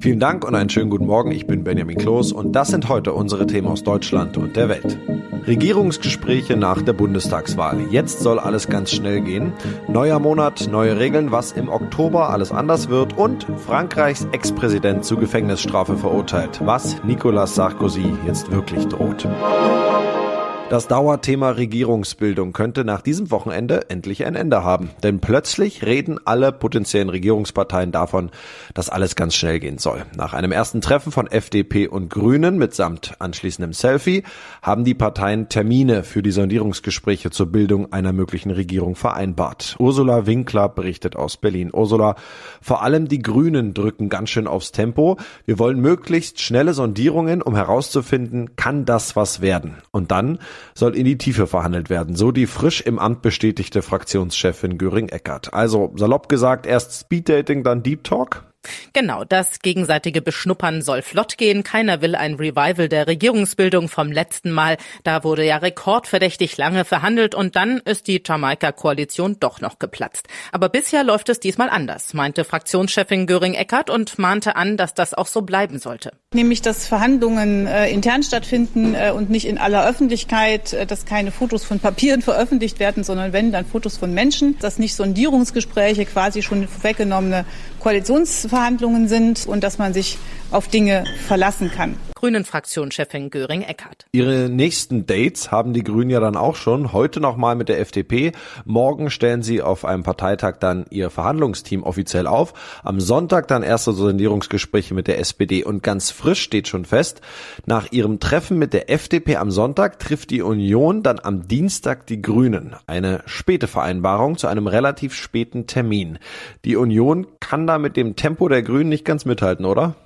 Vielen Dank und einen schönen guten Morgen. Ich bin Benjamin Kloß und das sind heute unsere Themen aus Deutschland und der Welt. Regierungsgespräche nach der Bundestagswahl. Jetzt soll alles ganz schnell gehen. Neuer Monat, neue Regeln, was im Oktober alles anders wird und Frankreichs Ex-Präsident zu Gefängnisstrafe verurteilt, was Nicolas Sarkozy jetzt wirklich droht. Das Dauerthema Regierungsbildung könnte nach diesem Wochenende endlich ein Ende haben. Denn plötzlich reden alle potenziellen Regierungsparteien davon, dass alles ganz schnell gehen soll. Nach einem ersten Treffen von FDP und Grünen mitsamt anschließendem Selfie haben die Parteien Termine für die Sondierungsgespräche zur Bildung einer möglichen Regierung vereinbart. Ursula Winkler berichtet aus Berlin. Ursula, vor allem die Grünen drücken ganz schön aufs Tempo. Wir wollen möglichst schnelle Sondierungen, um herauszufinden, kann das was werden? Und dann soll in die Tiefe verhandelt werden, so die frisch im Amt bestätigte Fraktionschefin Göring-Eckert. Also salopp gesagt, erst Speeddating, dann Deep Talk? Genau, das gegenseitige Beschnuppern soll flott gehen. Keiner will ein Revival der Regierungsbildung vom letzten Mal. Da wurde ja rekordverdächtig lange verhandelt und dann ist die Jamaika-Koalition doch noch geplatzt. Aber bisher läuft es diesmal anders, meinte Fraktionschefin Göring-Eckert und mahnte an, dass das auch so bleiben sollte. Nämlich, dass Verhandlungen äh, intern stattfinden äh, und nicht in aller Öffentlichkeit, äh, dass keine Fotos von Papieren veröffentlicht werden, sondern wenn, dann Fotos von Menschen, dass nicht Sondierungsgespräche quasi schon vorweggenommene Koalitionsverhandlungen sind und dass man sich auf Dinge verlassen kann. Grünen-Fraktionschefin Göring-Eckardt. Ihre nächsten Dates haben die Grünen ja dann auch schon. Heute nochmal mit der FDP. Morgen stellen sie auf einem Parteitag dann ihr Verhandlungsteam offiziell auf. Am Sonntag dann erste Sondierungsgespräche mit der SPD. Und ganz frisch steht schon fest, nach ihrem Treffen mit der FDP am Sonntag trifft die Union dann am Dienstag die Grünen. Eine späte Vereinbarung zu einem relativ späten Termin. Die Union kann da mit dem Tempo der Grünen nicht ganz mithalten, oder?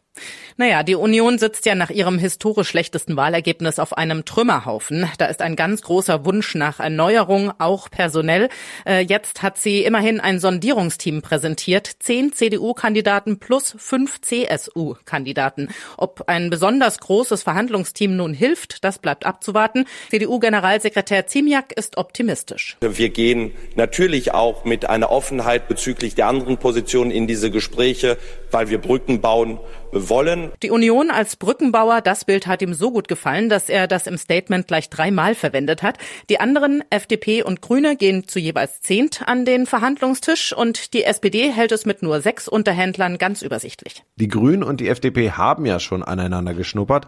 Naja, die Union sitzt ja nach ihrem historisch schlechtesten Wahlergebnis auf einem Trümmerhaufen. Da ist ein ganz großer Wunsch nach Erneuerung, auch personell. Äh, jetzt hat sie immerhin ein Sondierungsteam präsentiert. Zehn CDU-Kandidaten plus fünf CSU-Kandidaten. Ob ein besonders großes Verhandlungsteam nun hilft, das bleibt abzuwarten. CDU-Generalsekretär Ziemiak ist optimistisch. Wir gehen natürlich auch mit einer Offenheit bezüglich der anderen Positionen in diese Gespräche, weil wir Brücken bauen wollen. Die Union als Brückenbauer, das Bild hat ihm so gut gefallen, dass er das im Statement gleich dreimal verwendet hat. Die anderen, FDP und Grüne, gehen zu jeweils zehnt an den Verhandlungstisch und die SPD hält es mit nur sechs Unterhändlern ganz übersichtlich. Die Grünen und die FDP haben ja schon aneinander geschnuppert.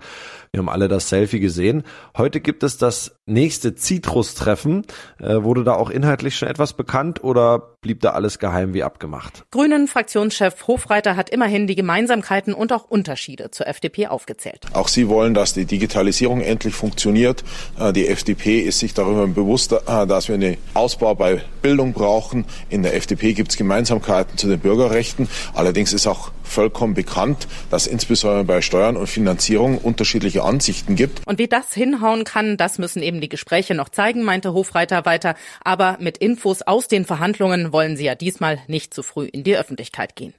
Wir haben alle das Selfie gesehen. Heute gibt es das nächste Citrus-Treffen. Äh, wurde da auch inhaltlich schon etwas bekannt oder blieb da alles geheim wie abgemacht? Grünen Fraktionschef Hofreiter hat immerhin die Gemeinsamkeiten und auch Unterschiede zur FDP aufgezählt. Auch sie wollen, dass die Digitalisierung endlich funktioniert. Äh, die FDP ist sich darüber bewusst, äh, dass wir einen Ausbau bei Bildung brauchen. In der FDP gibt es Gemeinsamkeiten zu den Bürgerrechten. Allerdings ist auch vollkommen bekannt, dass insbesondere bei Steuern und Finanzierung unterschiedliche Ansichten gibt. Und wie das hinhauen kann, das müssen eben die Gespräche noch zeigen, meinte Hofreiter weiter. Aber mit Infos aus den Verhandlungen wollen sie ja diesmal nicht zu früh in die Öffentlichkeit gehen.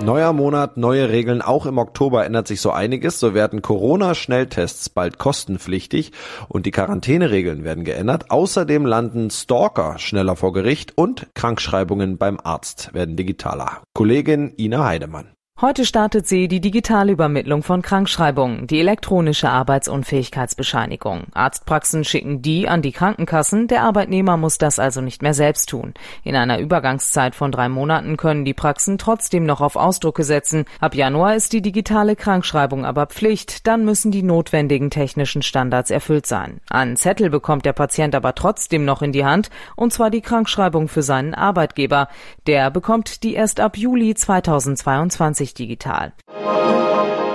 Neuer Monat, neue Regeln. Auch im Oktober ändert sich so einiges. So werden Corona-Schnelltests bald kostenpflichtig und die Quarantäneregeln werden geändert. Außerdem landen Stalker schneller vor Gericht und Krankschreibungen beim Arzt werden digitaler. Kollegin Ina Heidemann. Heute startet sie die digitale Übermittlung von Krankschreibungen, die elektronische Arbeitsunfähigkeitsbescheinigung. Arztpraxen schicken die an die Krankenkassen, der Arbeitnehmer muss das also nicht mehr selbst tun. In einer Übergangszeit von drei Monaten können die Praxen trotzdem noch auf Ausdrucke setzen. Ab Januar ist die digitale Krankschreibung aber Pflicht, dann müssen die notwendigen technischen Standards erfüllt sein. Einen Zettel bekommt der Patient aber trotzdem noch in die Hand, und zwar die Krankschreibung für seinen Arbeitgeber. Der bekommt die erst ab Juli 2022 digital.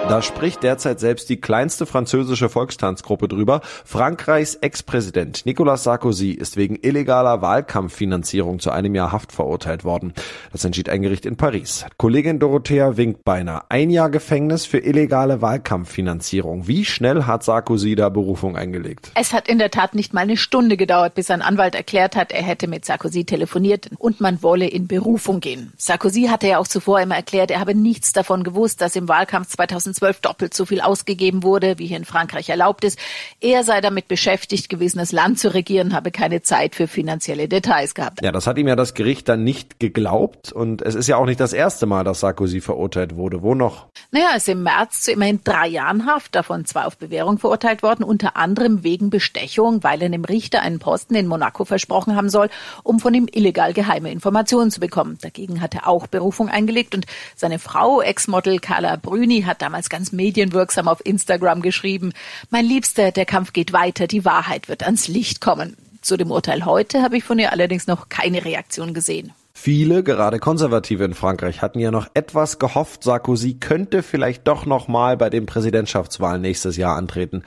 Da spricht derzeit selbst die kleinste französische Volkstanzgruppe drüber. Frankreichs Ex-Präsident Nicolas Sarkozy ist wegen illegaler Wahlkampffinanzierung zu einem Jahr Haft verurteilt worden. Das entschied ein Gericht in Paris. Kollegin Dorothea Winkbeiner. Ein Jahr Gefängnis für illegale Wahlkampffinanzierung. Wie schnell hat Sarkozy da Berufung eingelegt? Es hat in der Tat nicht mal eine Stunde gedauert, bis ein Anwalt erklärt hat, er hätte mit Sarkozy telefoniert und man wolle in Berufung gehen. Sarkozy hatte ja auch zuvor immer erklärt, er habe nichts davon gewusst, dass im Wahlkampf 2000 2012 doppelt so viel ausgegeben wurde, wie hier in Frankreich erlaubt ist. Er sei damit beschäftigt gewesen, das Land zu regieren, habe keine Zeit für finanzielle Details gehabt. Ja, das hat ihm ja das Gericht dann nicht geglaubt und es ist ja auch nicht das erste Mal, dass Sarkozy verurteilt wurde. Wo noch? Naja, er ist im März zu immerhin drei Jahren Haft, davon zwei auf Bewährung verurteilt worden, unter anderem wegen Bestechung, weil er dem Richter einen Posten in Monaco versprochen haben soll, um von ihm illegal geheime Informationen zu bekommen. Dagegen hat er auch Berufung eingelegt und seine Frau, Ex-Model Carla Brüni, hat damals damals ganz medienwirksam auf Instagram geschrieben, mein Liebster, der Kampf geht weiter, die Wahrheit wird ans Licht kommen. Zu dem Urteil heute habe ich von ihr allerdings noch keine Reaktion gesehen. Viele, gerade Konservative in Frankreich, hatten ja noch etwas gehofft, Sarkozy könnte vielleicht doch noch mal bei den Präsidentschaftswahlen nächstes Jahr antreten.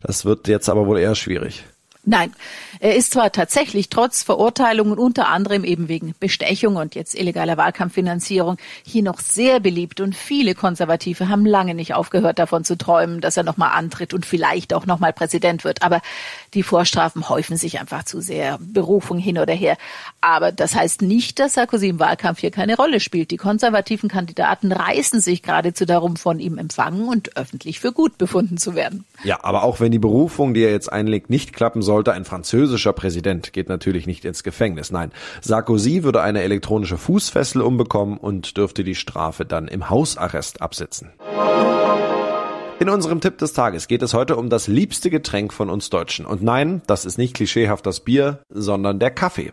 Das wird jetzt aber wohl eher schwierig. Nein, er ist zwar tatsächlich trotz Verurteilungen unter anderem eben wegen Bestechung und jetzt illegaler Wahlkampffinanzierung hier noch sehr beliebt und viele Konservative haben lange nicht aufgehört davon zu träumen, dass er nochmal antritt und vielleicht auch nochmal Präsident wird. Aber die Vorstrafen häufen sich einfach zu sehr, Berufung hin oder her. Aber das heißt nicht, dass Sarkozy im Wahlkampf hier keine Rolle spielt. Die konservativen Kandidaten reißen sich geradezu darum, von ihm empfangen und öffentlich für gut befunden zu werden. Ja, aber auch wenn die Berufung, die er jetzt einlegt, nicht klappen soll, sollte, ein französischer Präsident geht natürlich nicht ins Gefängnis. Nein, Sarkozy würde eine elektronische Fußfessel umbekommen und dürfte die Strafe dann im Hausarrest absitzen. In unserem Tipp des Tages geht es heute um das liebste Getränk von uns Deutschen. Und nein, das ist nicht klischeehaft das Bier, sondern der Kaffee.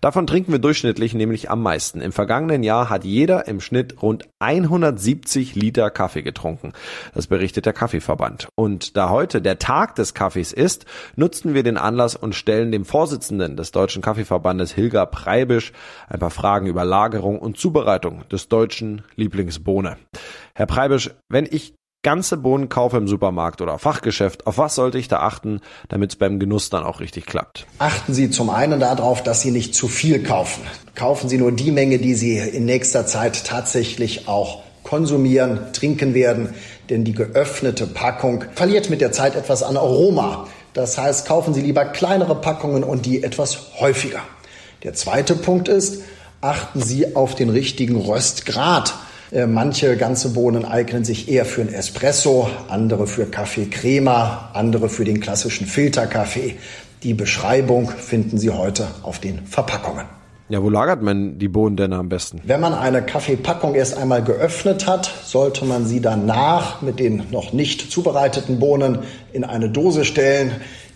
Davon trinken wir durchschnittlich nämlich am meisten. Im vergangenen Jahr hat jeder im Schnitt rund 170 Liter Kaffee getrunken. Das berichtet der Kaffeeverband. Und da heute der Tag des Kaffees ist, nutzen wir den Anlass und stellen dem Vorsitzenden des Deutschen Kaffeeverbandes Hilger Preibisch ein paar Fragen über Lagerung und Zubereitung des deutschen Lieblingsbohne. Herr Preibisch, wenn ich ganze Bohnen kaufe im Supermarkt oder Fachgeschäft, auf was sollte ich da achten, damit es beim Genuss dann auch richtig klappt? Achten Sie zum einen darauf, dass Sie nicht zu viel kaufen. Kaufen Sie nur die Menge, die Sie in nächster Zeit tatsächlich auch konsumieren, trinken werden, denn die geöffnete Packung verliert mit der Zeit etwas an Aroma. Das heißt, kaufen Sie lieber kleinere Packungen und die etwas häufiger. Der zweite Punkt ist, achten Sie auf den richtigen Röstgrad. Äh, manche ganze Bohnen eignen sich eher für einen Espresso, andere für Kaffee Crema, andere für den klassischen Filterkaffee. Die Beschreibung finden Sie heute auf den Verpackungen. Ja, wo lagert man die Bohnen denn am besten? Wenn man eine Kaffeepackung erst einmal geöffnet hat, sollte man sie danach mit den noch nicht zubereiteten Bohnen in eine Dose stellen,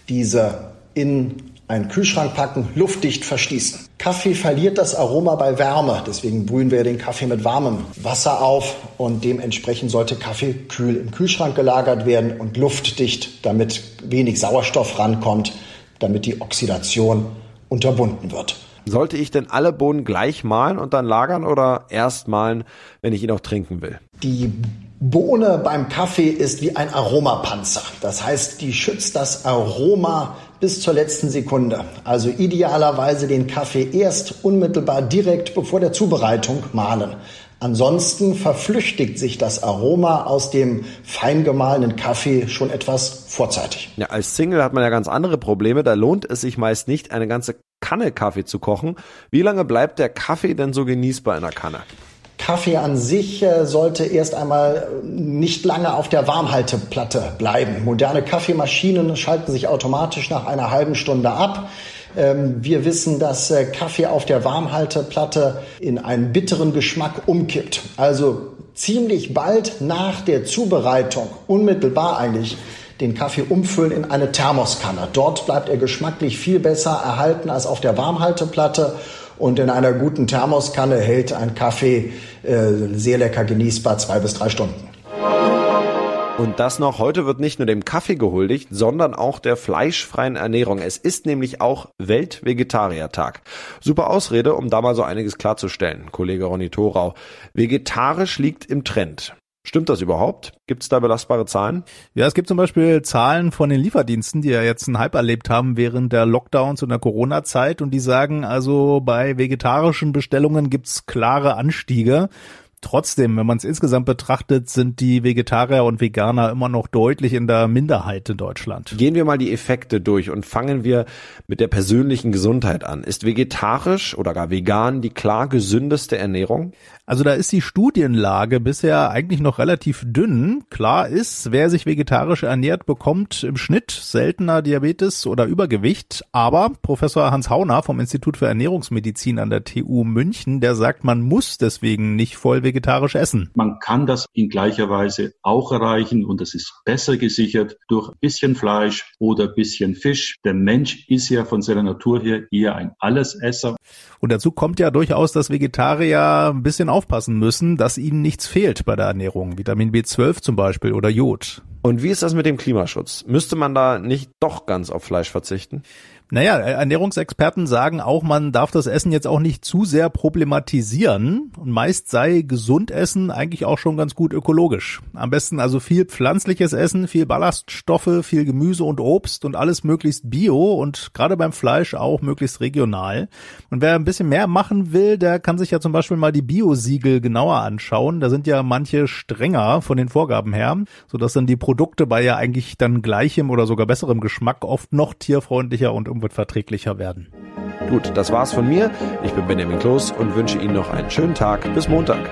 diese in einen Kühlschrank packen, luftdicht verschließen. Kaffee verliert das Aroma bei Wärme, deswegen brühen wir den Kaffee mit warmem Wasser auf und dementsprechend sollte Kaffee kühl im Kühlschrank gelagert werden und luftdicht, damit wenig Sauerstoff rankommt, damit die Oxidation unterbunden wird. Sollte ich denn alle Bohnen gleich mahlen und dann lagern oder erst mahlen, wenn ich ihn auch trinken will? Die Bohne beim Kaffee ist wie ein Aromapanzer. Das heißt, die schützt das Aroma bis zur letzten Sekunde. Also idealerweise den Kaffee erst unmittelbar direkt bevor der Zubereitung mahlen. Ansonsten verflüchtigt sich das Aroma aus dem fein gemahlenen Kaffee schon etwas vorzeitig. Ja, als Single hat man ja ganz andere Probleme. Da lohnt es sich meist nicht, eine ganze Kanne Kaffee zu kochen. Wie lange bleibt der Kaffee denn so genießbar in der Kanne? Kaffee an sich äh, sollte erst einmal nicht lange auf der Warmhalteplatte bleiben. Moderne Kaffeemaschinen schalten sich automatisch nach einer halben Stunde ab. Ähm, wir wissen, dass äh, Kaffee auf der Warmhalteplatte in einen bitteren Geschmack umkippt. Also ziemlich bald nach der Zubereitung, unmittelbar eigentlich, den Kaffee umfüllen in eine Thermoskanne. Dort bleibt er geschmacklich viel besser erhalten als auf der Warmhalteplatte. Und in einer guten Thermoskanne hält ein Kaffee äh, sehr lecker genießbar zwei bis drei Stunden. Und das noch, heute wird nicht nur dem Kaffee gehuldigt, sondern auch der fleischfreien Ernährung. Es ist nämlich auch Weltvegetariertag. Super Ausrede, um da mal so einiges klarzustellen, Kollege Ronny Thorau. Vegetarisch liegt im Trend. Stimmt das überhaupt? Gibt es da belastbare Zahlen? Ja, es gibt zum Beispiel Zahlen von den Lieferdiensten, die ja jetzt einen Hype erlebt haben während der Lockdowns und der Corona-Zeit und die sagen also, bei vegetarischen Bestellungen gibt's klare Anstiege. Trotzdem, wenn man es insgesamt betrachtet, sind die Vegetarier und Veganer immer noch deutlich in der Minderheit in Deutschland. Gehen wir mal die Effekte durch und fangen wir mit der persönlichen Gesundheit an. Ist vegetarisch oder gar vegan die klar gesündeste Ernährung? Also da ist die Studienlage bisher eigentlich noch relativ dünn. Klar ist, wer sich vegetarisch ernährt, bekommt im Schnitt seltener Diabetes oder Übergewicht. Aber Professor Hans Hauner vom Institut für Ernährungsmedizin an der TU München, der sagt, man muss deswegen nicht voll vegetarisch essen. Man kann das in gleicher Weise auch erreichen und das ist besser gesichert durch ein bisschen Fleisch oder ein bisschen Fisch. Der Mensch ist ja von seiner Natur her eher ein Allesesser. Und dazu kommt ja durchaus, dass Vegetarier ein bisschen aufpassen müssen, dass ihnen nichts fehlt bei der Ernährung. Vitamin B12 zum Beispiel oder Jod. Und wie ist das mit dem Klimaschutz? Müsste man da nicht doch ganz auf Fleisch verzichten? Naja, Ernährungsexperten sagen auch, man darf das Essen jetzt auch nicht zu sehr problematisieren. Und meist sei gesund Essen eigentlich auch schon ganz gut ökologisch. Am besten also viel pflanzliches Essen, viel Ballaststoffe, viel Gemüse und Obst und alles möglichst bio und gerade beim Fleisch auch möglichst regional. Und wer ein bisschen mehr machen will, der kann sich ja zum Beispiel mal die Bio-Siegel genauer anschauen. Da sind ja manche strenger von den Vorgaben her, sodass dann die Produkte bei ja eigentlich dann gleichem oder sogar besserem Geschmack oft noch tierfreundlicher und umweltverträglicher werden. Gut, das war's von mir. Ich bin Benjamin Kloß und wünsche Ihnen noch einen schönen Tag. Bis Montag.